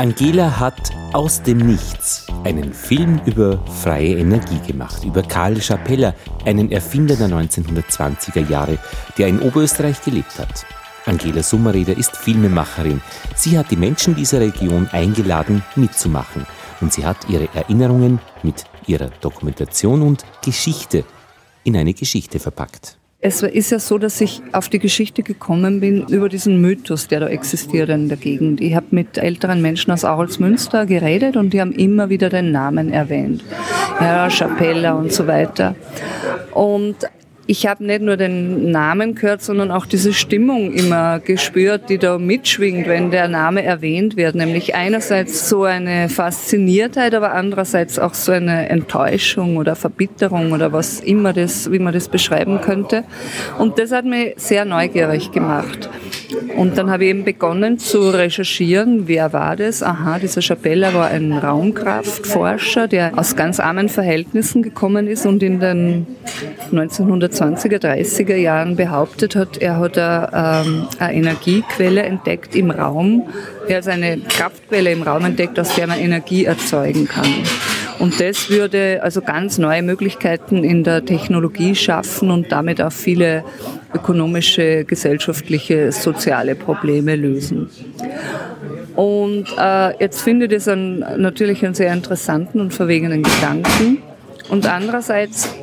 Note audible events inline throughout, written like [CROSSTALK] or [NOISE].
Angela hat aus dem Nichts einen Film über freie Energie gemacht, über Karl Schapeller, einen Erfinder der 1920er Jahre, der in Oberösterreich gelebt hat. Angela Summereder ist Filmemacherin. Sie hat die Menschen dieser Region eingeladen, mitzumachen. Und sie hat ihre Erinnerungen mit ihrer Dokumentation und Geschichte in eine Geschichte verpackt. Es ist ja so, dass ich auf die Geschichte gekommen bin über diesen Mythos, der da existiert in der Gegend. Ich habe mit älteren Menschen aus Aurelsmünster geredet und die haben immer wieder den Namen erwähnt. Ja, Chapella und so weiter. Und ich habe nicht nur den Namen gehört, sondern auch diese Stimmung immer gespürt, die da mitschwingt, wenn der Name erwähnt wird. Nämlich einerseits so eine Fasziniertheit, aber andererseits auch so eine Enttäuschung oder Verbitterung oder was immer das, wie man das beschreiben könnte. Und das hat mich sehr neugierig gemacht. Und dann habe ich eben begonnen zu recherchieren, wer war das? Aha, dieser Chapella war ein Raumkraftforscher, der aus ganz armen Verhältnissen gekommen ist und in den 1920er, 30er Jahren behauptet hat, er hat eine, ähm, eine Energiequelle entdeckt im Raum, er hat eine Kraftquelle im Raum entdeckt, aus der man Energie erzeugen kann. Und das würde also ganz neue Möglichkeiten in der Technologie schaffen und damit auch viele ökonomische, gesellschaftliche, soziale Probleme lösen. Und äh, jetzt finde ich das natürlich einen sehr interessanten und verwegenen Gedanken. Und andererseits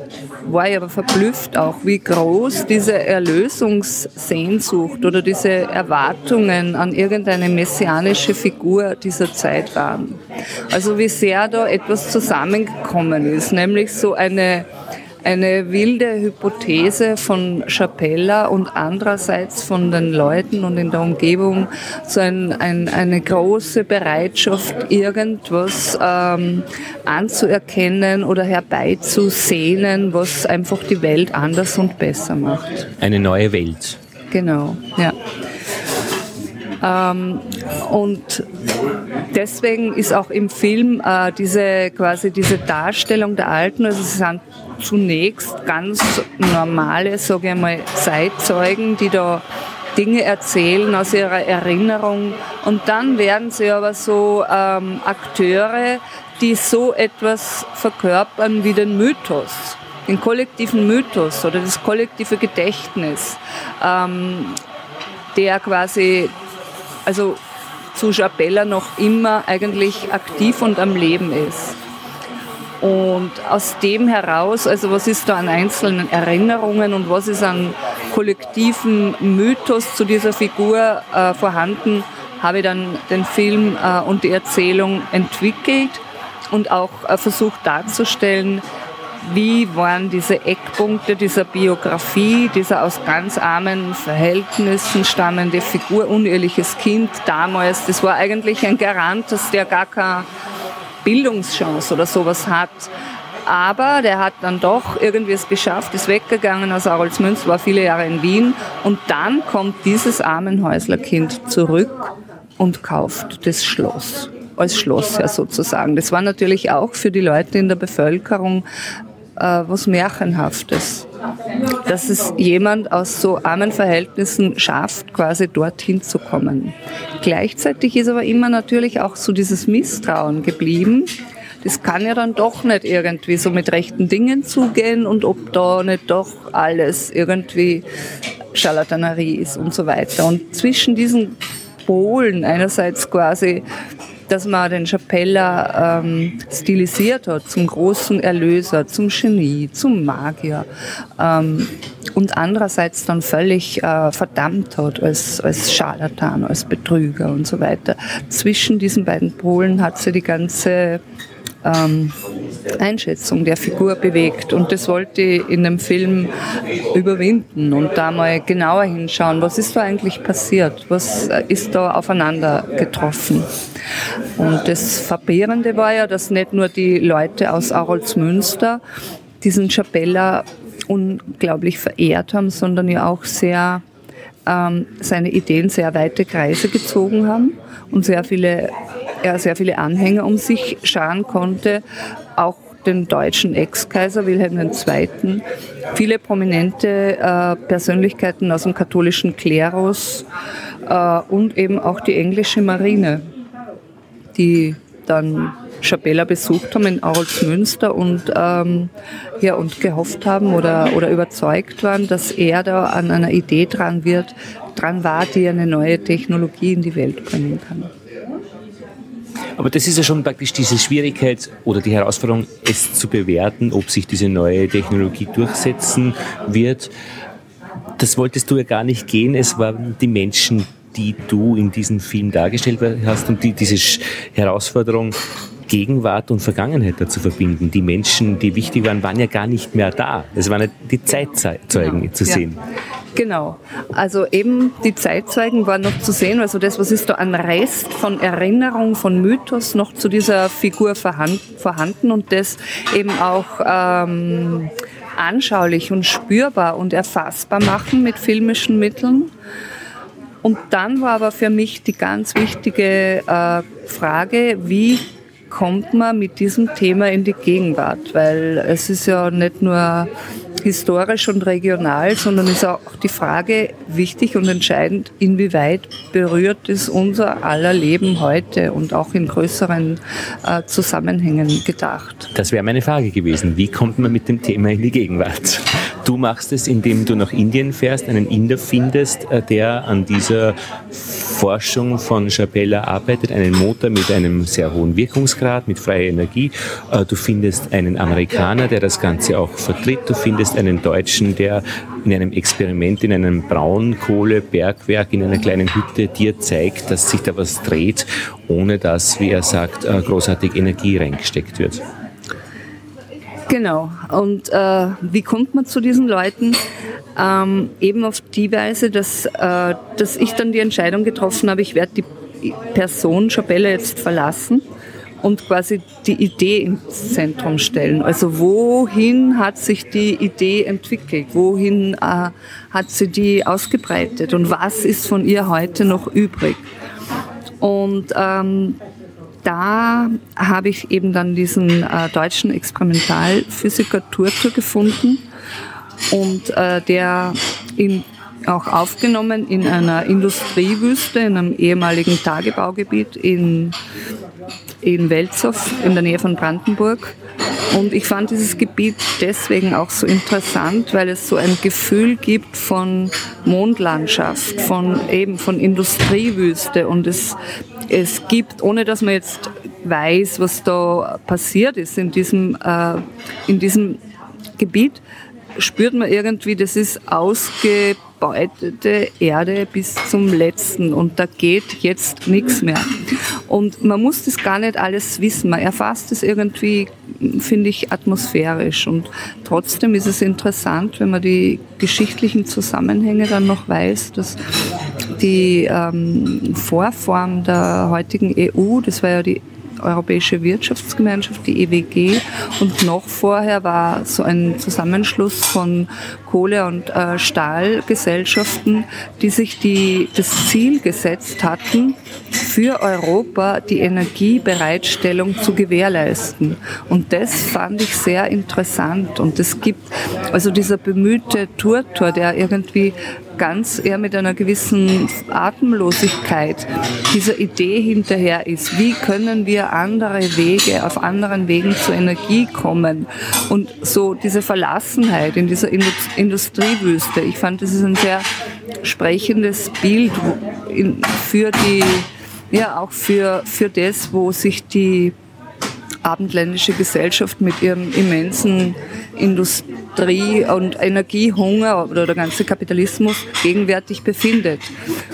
war ich aber verblüfft auch, wie groß diese Erlösungssehnsucht oder diese Erwartungen an irgendeine messianische Figur dieser Zeit waren. Also wie sehr da etwas zusammengekommen ist, nämlich so eine eine wilde Hypothese von Chapella und andererseits von den Leuten und in der Umgebung so ein, ein, eine große Bereitschaft, irgendwas ähm, anzuerkennen oder herbeizusehnen, was einfach die Welt anders und besser macht. Eine neue Welt. Genau, ja. Ähm, und deswegen ist auch im Film äh, diese quasi diese Darstellung der Alten, also sie sind zunächst ganz normale, sage ich mal, Zeitzeugen, die da Dinge erzählen aus ihrer Erinnerung. Und dann werden sie aber so ähm, Akteure, die so etwas verkörpern wie den Mythos, den kollektiven Mythos oder das kollektive Gedächtnis, ähm, der quasi also zu Chapella noch immer eigentlich aktiv und am Leben ist. Und aus dem heraus, also was ist da an einzelnen Erinnerungen und was ist an kollektiven Mythos zu dieser Figur äh, vorhanden, habe ich dann den Film äh, und die Erzählung entwickelt und auch äh, versucht darzustellen, wie waren diese Eckpunkte dieser Biografie, dieser aus ganz armen Verhältnissen stammende Figur, unehrliches Kind damals. Das war eigentlich ein Garant, dass der gar keine Bildungschance oder sowas hat. Aber der hat dann doch irgendwie es geschafft, ist weggegangen aus Arolsmünster, war viele Jahre in Wien und dann kommt dieses Armenhäuslerkind zurück und kauft das Schloss als Schloss ja sozusagen. Das war natürlich auch für die Leute in der Bevölkerung äh, was Märchenhaftes. Dass es jemand aus so armen Verhältnissen schafft, quasi dorthin zu kommen. Gleichzeitig ist aber immer natürlich auch so dieses Misstrauen geblieben. Das kann ja dann doch nicht irgendwie so mit rechten Dingen zugehen und ob da nicht doch alles irgendwie Scharlatanerie ist und so weiter. Und zwischen diesen Polen einerseits quasi dass man den Chapella ähm, stilisiert hat zum großen Erlöser, zum Genie, zum Magier ähm, und andererseits dann völlig äh, verdammt hat als, als Scharlatan, als Betrüger und so weiter. Zwischen diesen beiden Polen hat sie die ganze ähm, Einschätzung der Figur bewegt. Und das wollte ich in dem Film überwinden und da mal genauer hinschauen, was ist da eigentlich passiert, was ist da aufeinander getroffen. Und das Verbehrende war ja, dass nicht nur die Leute aus Aroldsmünster diesen Chapella unglaublich verehrt haben, sondern ja auch sehr ähm, seine Ideen sehr weite Kreise gezogen haben und sehr viele, er sehr viele Anhänger um sich scharen konnte, auch den deutschen Ex-Kaiser Wilhelm II., viele prominente äh, Persönlichkeiten aus dem katholischen Klerus äh, und eben auch die englische Marine die dann Schabella besucht haben in Aurelsmünster und, ähm, ja, und gehofft haben oder, oder überzeugt waren, dass er da an einer Idee dran wird, dran war, die eine neue Technologie in die Welt bringen kann. Aber das ist ja schon praktisch diese Schwierigkeit oder die Herausforderung, es zu bewerten, ob sich diese neue Technologie durchsetzen wird. Das wolltest du ja gar nicht gehen. Es waren die Menschen, die du in diesem Film dargestellt hast und die, diese Herausforderung Gegenwart und Vergangenheit dazu verbinden. Die Menschen, die wichtig waren, waren ja gar nicht mehr da. Es waren ja die Zeitzeugen genau. zu sehen. Ja. Genau. Also eben die Zeitzeugen waren noch zu sehen. Also das, was ist da an Rest von Erinnerung, von Mythos noch zu dieser Figur vorhanden und das eben auch ähm, anschaulich und spürbar und erfassbar machen mit filmischen Mitteln. Und dann war aber für mich die ganz wichtige äh, Frage, wie kommt man mit diesem Thema in die Gegenwart? Weil es ist ja nicht nur historisch und regional, sondern ist auch die Frage wichtig und entscheidend, inwieweit berührt es unser aller Leben heute und auch in größeren äh, Zusammenhängen gedacht. Das wäre meine Frage gewesen. Wie kommt man mit dem Thema in die Gegenwart? Du machst es, indem du nach Indien fährst, einen Inder findest, äh, der an dieser Forschung von Chapella arbeitet, einen Motor mit einem sehr hohen Wirkungsgrad, mit freier Energie. Äh, du findest einen Amerikaner, der das Ganze auch vertritt. Du findest einen Deutschen, der in einem Experiment in einem Braunkohlebergwerk in einer kleinen Hütte dir zeigt, dass sich da was dreht, ohne dass, wie er sagt, äh, großartig Energie reingesteckt wird. Genau. Und äh, wie kommt man zu diesen Leuten? Ähm, eben auf die Weise, dass, äh, dass ich dann die Entscheidung getroffen habe, ich werde die Person Chapelle jetzt verlassen und quasi die Idee ins Zentrum stellen. Also wohin hat sich die Idee entwickelt? Wohin äh, hat sie die ausgebreitet? Und was ist von ihr heute noch übrig? Und ähm, da habe ich eben dann diesen äh, deutschen Experimentalphysiker Turtur gefunden und äh, der in, auch aufgenommen in einer Industriewüste, in einem ehemaligen Tagebaugebiet in, in Welzow in der Nähe von Brandenburg. Und ich fand dieses Gebiet deswegen auch so interessant, weil es so ein Gefühl gibt von Mondlandschaft, von eben von Industriewüste. Und es es gibt, ohne dass man jetzt weiß, was da passiert ist in diesem, äh, in diesem Gebiet, spürt man irgendwie, das ist ausgebeutete Erde bis zum letzten. Und da geht jetzt nichts mehr. Und man muss das gar nicht alles wissen, man erfasst es irgendwie, finde ich, atmosphärisch und trotzdem ist es interessant, wenn man die geschichtlichen Zusammenhänge dann noch weiß, dass die ähm, Vorform der heutigen EU, das war ja die Europäische Wirtschaftsgemeinschaft, die EWG. Und noch vorher war so ein Zusammenschluss von Kohle- und äh, Stahlgesellschaften, die sich die, das Ziel gesetzt hatten, für Europa die Energiebereitstellung zu gewährleisten. Und das fand ich sehr interessant. Und es gibt also dieser bemühte Turtor, der irgendwie ganz eher mit einer gewissen Atemlosigkeit dieser Idee hinterher ist. Wie können wir andere Wege, auf anderen Wegen zur Energie kommen? Und so diese Verlassenheit in dieser Industriewüste. Ich fand, das ist ein sehr sprechendes Bild für die, ja, auch für, für das, wo sich die abendländische Gesellschaft mit ihrem immensen Industrie- und Energiehunger oder der ganze Kapitalismus gegenwärtig befindet.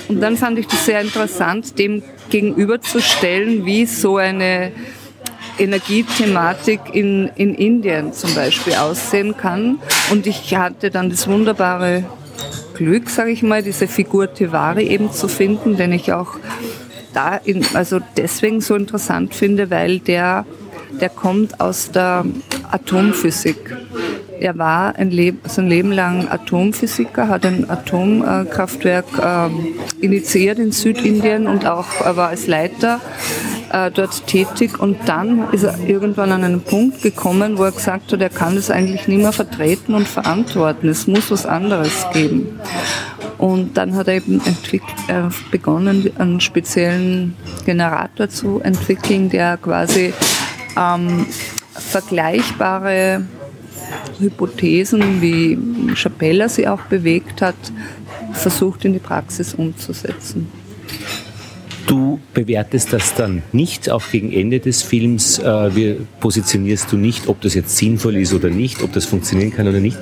Und dann fand ich das sehr interessant, dem gegenüberzustellen, wie so eine Energiethematik in, in Indien zum Beispiel aussehen kann. Und ich hatte dann das wunderbare Glück, sage ich mal, diese Figur Tivari eben zu finden, den ich auch da in, also deswegen so interessant finde, weil der der kommt aus der Atomphysik. Er war ein Leb sein Leben lang Atomphysiker, hat ein Atomkraftwerk äh, initiiert in Südindien und auch war als Leiter äh, dort tätig. Und dann ist er irgendwann an einen Punkt gekommen, wo er gesagt hat, er kann das eigentlich nicht mehr vertreten und verantworten. Es muss was anderes geben. Und dann hat er eben äh, begonnen, einen speziellen Generator zu entwickeln, der quasi ähm, vergleichbare Hypothesen, wie Chapella sie auch bewegt hat, versucht in die Praxis umzusetzen. Du bewertest das dann nicht, auch gegen Ende des Films äh, wir positionierst du nicht, ob das jetzt sinnvoll ist oder nicht, ob das funktionieren kann oder nicht.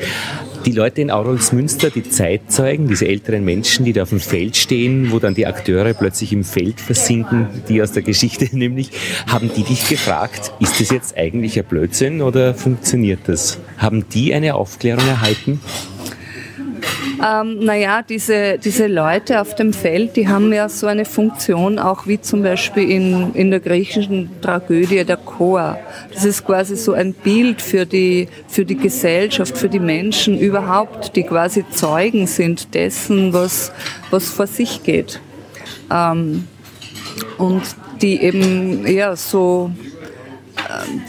Die Leute in Aurolsmünster, die Zeitzeugen, diese älteren Menschen, die da auf dem Feld stehen, wo dann die Akteure plötzlich im Feld versinken, die aus der Geschichte [LAUGHS] nämlich, haben die dich gefragt, ist das jetzt eigentlich ein Blödsinn oder funktioniert das? Haben die eine Aufklärung erhalten? Ähm, naja, diese, diese Leute auf dem Feld, die haben ja so eine Funktion, auch wie zum Beispiel in, in der griechischen Tragödie der Chor. Das ist quasi so ein Bild für die, für die Gesellschaft, für die Menschen überhaupt, die quasi Zeugen sind dessen, was, was vor sich geht. Ähm, und die eben ja so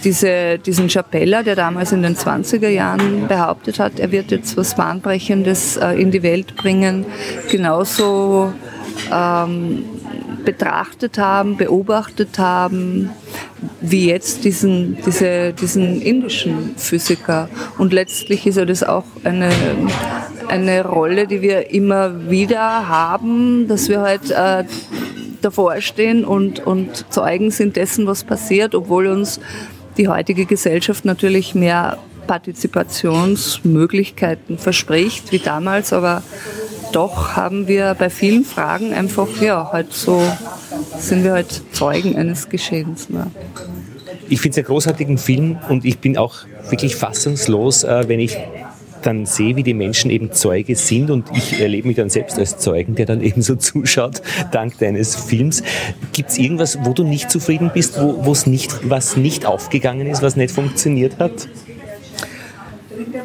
diese, diesen Chapella, der damals in den 20er Jahren behauptet hat, er wird jetzt was Bahnbrechendes äh, in die Welt bringen, genauso ähm, betrachtet haben, beobachtet haben, wie jetzt diesen, diese, diesen indischen Physiker. Und letztlich ist ja das auch eine, eine Rolle, die wir immer wieder haben, dass wir halt äh, davor stehen und, und Zeugen sind dessen, was passiert, obwohl uns die heutige Gesellschaft natürlich mehr Partizipationsmöglichkeiten verspricht wie damals, aber doch haben wir bei vielen Fragen einfach, ja, halt so, sind wir halt Zeugen eines Geschehens. Ne? Ich finde es einen großartigen Film und ich bin auch wirklich fassungslos, äh, wenn ich dann sehe, wie die Menschen eben Zeuge sind und ich erlebe mich dann selbst als Zeugen, der dann eben so [LAUGHS] zuschaut, dank deines Films. Gibt es irgendwas, wo du nicht zufrieden bist, wo es nicht, was nicht aufgegangen ist, was nicht funktioniert hat?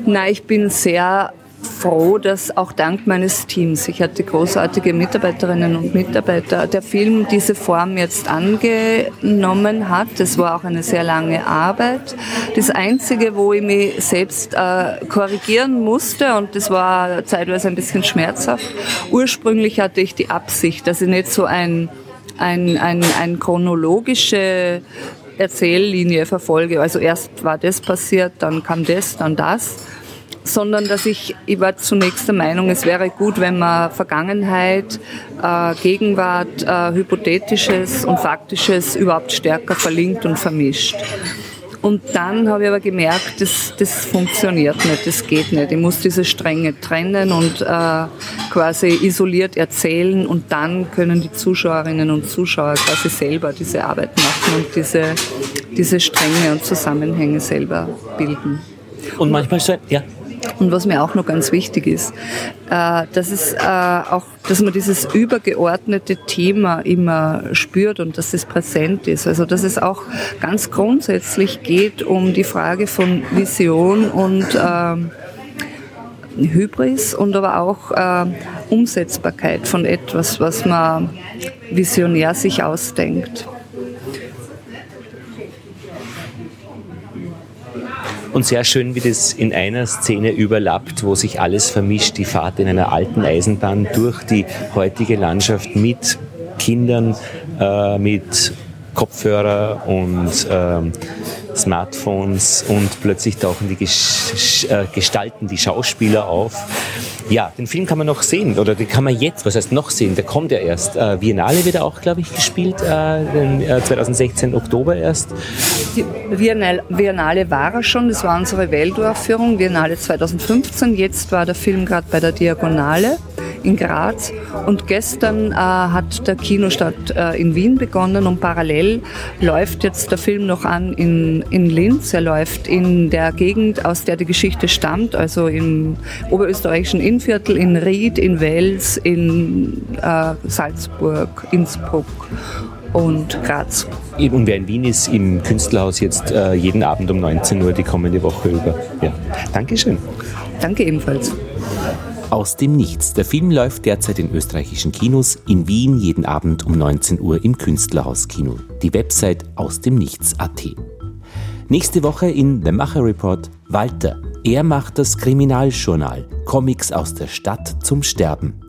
Nein, ich bin sehr froh, dass auch dank meines Teams, ich hatte großartige Mitarbeiterinnen und Mitarbeiter, der Film diese Form jetzt angenommen hat. Das war auch eine sehr lange Arbeit. Das Einzige, wo ich mich selbst äh, korrigieren musste, und das war zeitweise ein bisschen schmerzhaft, ursprünglich hatte ich die Absicht, dass ich nicht so ein, ein, ein, ein chronologische Erzähllinie verfolge. Also erst war das passiert, dann kam das, dann das sondern dass ich, ich war zunächst der Meinung, es wäre gut, wenn man Vergangenheit, äh, Gegenwart, äh, Hypothetisches und Faktisches überhaupt stärker verlinkt und vermischt. Und dann habe ich aber gemerkt, das, das funktioniert nicht, das geht nicht. Ich muss diese Stränge trennen und äh, quasi isoliert erzählen und dann können die Zuschauerinnen und Zuschauer quasi selber diese Arbeit machen und diese, diese Stränge und Zusammenhänge selber bilden. Und manchmal ja. Und was mir auch noch ganz wichtig ist, äh, dass äh, auch, dass man dieses übergeordnete Thema immer spürt und dass es präsent ist. Also dass es auch ganz grundsätzlich geht um die Frage von Vision und ähm, Hybris und aber auch äh, Umsetzbarkeit von etwas, was man visionär sich ausdenkt. Und sehr schön, wie das in einer Szene überlappt, wo sich alles vermischt. Die Fahrt in einer alten Eisenbahn durch die heutige Landschaft mit Kindern, äh, mit Kopfhörer und ähm, Smartphones und plötzlich tauchen die äh, Gestalten, die Schauspieler auf. Ja, den Film kann man noch sehen oder den kann man jetzt, was heißt noch sehen, der kommt ja erst. Äh, Biennale wird er auch, glaube ich, gespielt, äh, den, äh, 2016 Oktober erst. Die Biennale, Biennale war er schon, das war unsere Weltaufführung, Biennale 2015, jetzt war der Film gerade bei der Diagonale in Graz. Und gestern äh, hat der Kinostart äh, in Wien begonnen und parallel läuft jetzt der Film noch an in, in Linz. Er läuft in der Gegend, aus der die Geschichte stammt, also im oberösterreichischen Innviertel, in Ried, in Wels, in äh, Salzburg, Innsbruck und Graz. Und wer in Wien ist, im Künstlerhaus jetzt äh, jeden Abend um 19 Uhr die kommende Woche über. Ja. Dankeschön. Danke ebenfalls. Aus dem Nichts. Der Film läuft derzeit in österreichischen Kinos, in Wien jeden Abend um 19 Uhr im Künstlerhauskino. Die Website aus dem Nichts.at. Nächste Woche in The Macher Report Walter. Er macht das Kriminaljournal. Comics aus der Stadt zum Sterben.